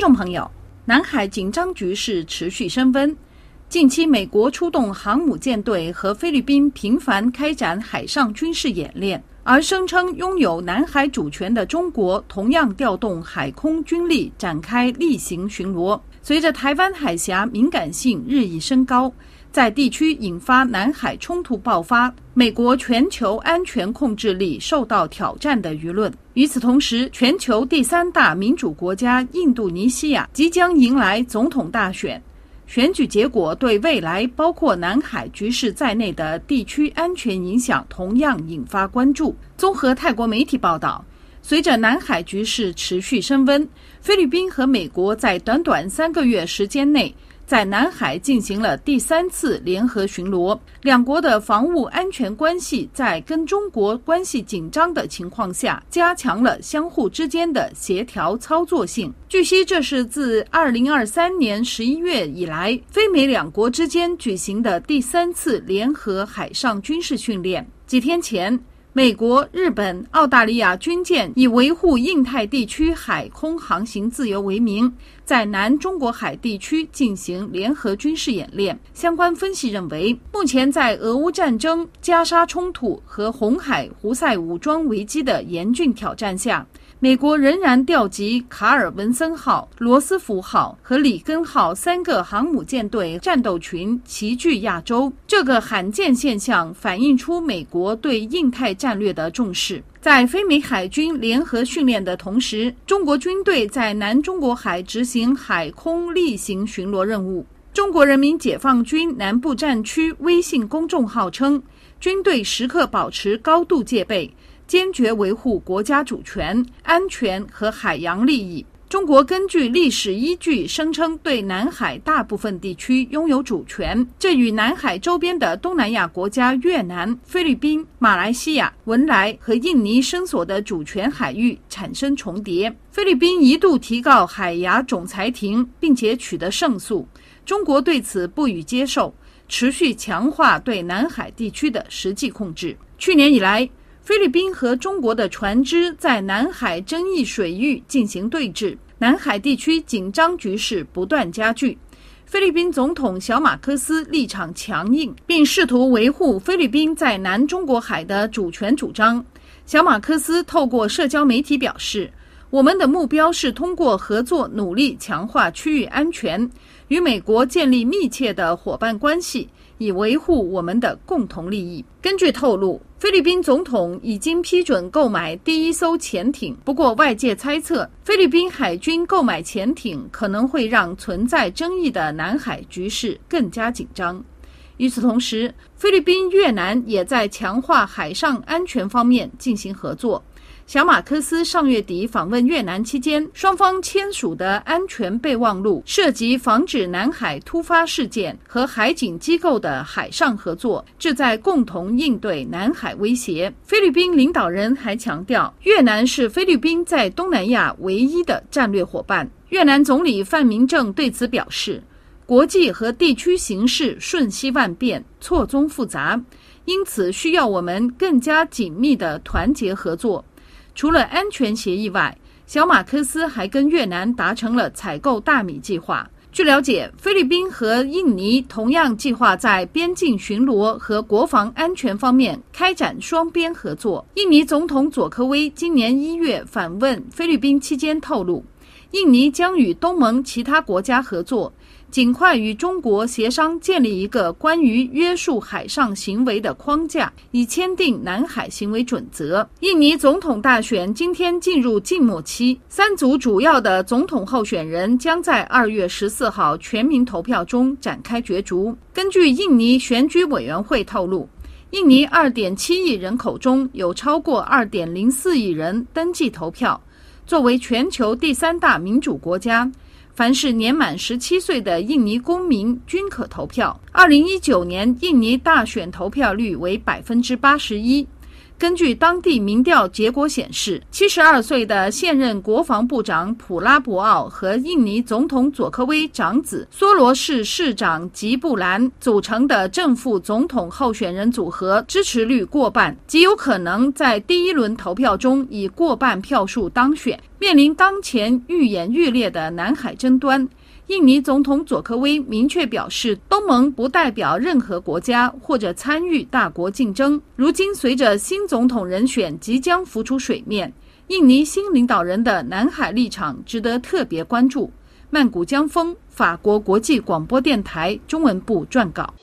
众朋友，南海紧张局势持续升温。近期，美国出动航母舰队和菲律宾频繁开展海上军事演练，而声称拥有南海主权的中国同样调动海空军力展开例行巡逻。随着台湾海峡敏感性日益升高。在地区引发南海冲突爆发，美国全球安全控制力受到挑战的舆论。与此同时，全球第三大民主国家印度尼西亚即将迎来总统大选，选举结果对未来包括南海局势在内的地区安全影响同样引发关注。综合泰国媒体报道，随着南海局势持续升温，菲律宾和美国在短短三个月时间内。在南海进行了第三次联合巡逻，两国的防务安全关系在跟中国关系紧张的情况下，加强了相互之间的协调操作性。据悉，这是自二零二三年十一月以来，非美两国之间举行的第三次联合海上军事训练。几天前。美国、日本、澳大利亚军舰以维护印太地区海空航行自由为名，在南中国海地区进行联合军事演练。相关分析认为，目前在俄乌战争、加沙冲突和红海胡塞武装危机的严峻挑战下。美国仍然调集卡尔文森号、罗斯福号和里根号三个航母舰队战斗群齐聚亚洲，这个罕见现象反映出美国对印太战略的重视。在非美海军联合训练的同时，中国军队在南中国海执行海空例行巡逻任务。中国人民解放军南部战区微信公众号称，军队时刻保持高度戒备。坚决维护国家主权、安全和海洋利益。中国根据历史依据声称对南海大部分地区拥有主权，这与南海周边的东南亚国家越南、菲律宾、马来西亚、文莱和印尼伸索的主权海域产生重叠。菲律宾一度提告海牙总裁庭，并且取得胜诉。中国对此不予接受，持续强化对南海地区的实际控制。去年以来。菲律宾和中国的船只在南海争议水域进行对峙，南海地区紧张局势不断加剧。菲律宾总统小马科斯立场强硬，并试图维护菲律宾在南中国海的主权主张。小马科斯透过社交媒体表示：“我们的目标是通过合作努力强化区域安全，与美国建立密切的伙伴关系。”以维护我们的共同利益。根据透露，菲律宾总统已经批准购买第一艘潜艇。不过，外界猜测，菲律宾海军购买潜艇可能会让存在争议的南海局势更加紧张。与此同时，菲律宾、越南也在强化海上安全方面进行合作。小马科斯上月底访问越南期间，双方签署的安全备忘录涉及防止南海突发事件和海警机构的海上合作，旨在共同应对南海威胁。菲律宾领导人还强调，越南是菲律宾在东南亚唯一的战略伙伴。越南总理范明正对此表示，国际和地区形势瞬息万变、错综复杂，因此需要我们更加紧密的团结合作。除了安全协议外，小马克思还跟越南达成了采购大米计划。据了解，菲律宾和印尼同样计划在边境巡逻和国防安全方面开展双边合作。印尼总统佐科威今年一月访问菲律宾期间透露，印尼将与东盟其他国家合作。尽快与中国协商建立一个关于约束海上行为的框架，以签订南海行为准则。印尼总统大选今天进入静默期，三组主要的总统候选人将在二月十四号全民投票中展开角逐。根据印尼选举委员会透露，印尼二点七亿人口中有超过二点零四亿人登记投票。作为全球第三大民主国家。凡是年满十七岁的印尼公民均可投票。二零一九年印尼大选投票率为百分之八十一，根据当地民调结果显示，七十二岁的现任国防部长普拉博奥和印尼总统佐科威长子梭罗市市长吉布兰组成的正副总统候选人组合支持率过半，极有可能在第一轮投票中以过半票数当选。面临当前愈演愈烈的南海争端。印尼总统佐科威明确表示，东盟不代表任何国家或者参与大国竞争。如今，随着新总统人选即将浮出水面，印尼新领导人的南海立场值得特别关注。曼谷江峰，法国国际广播电台中文部撰稿。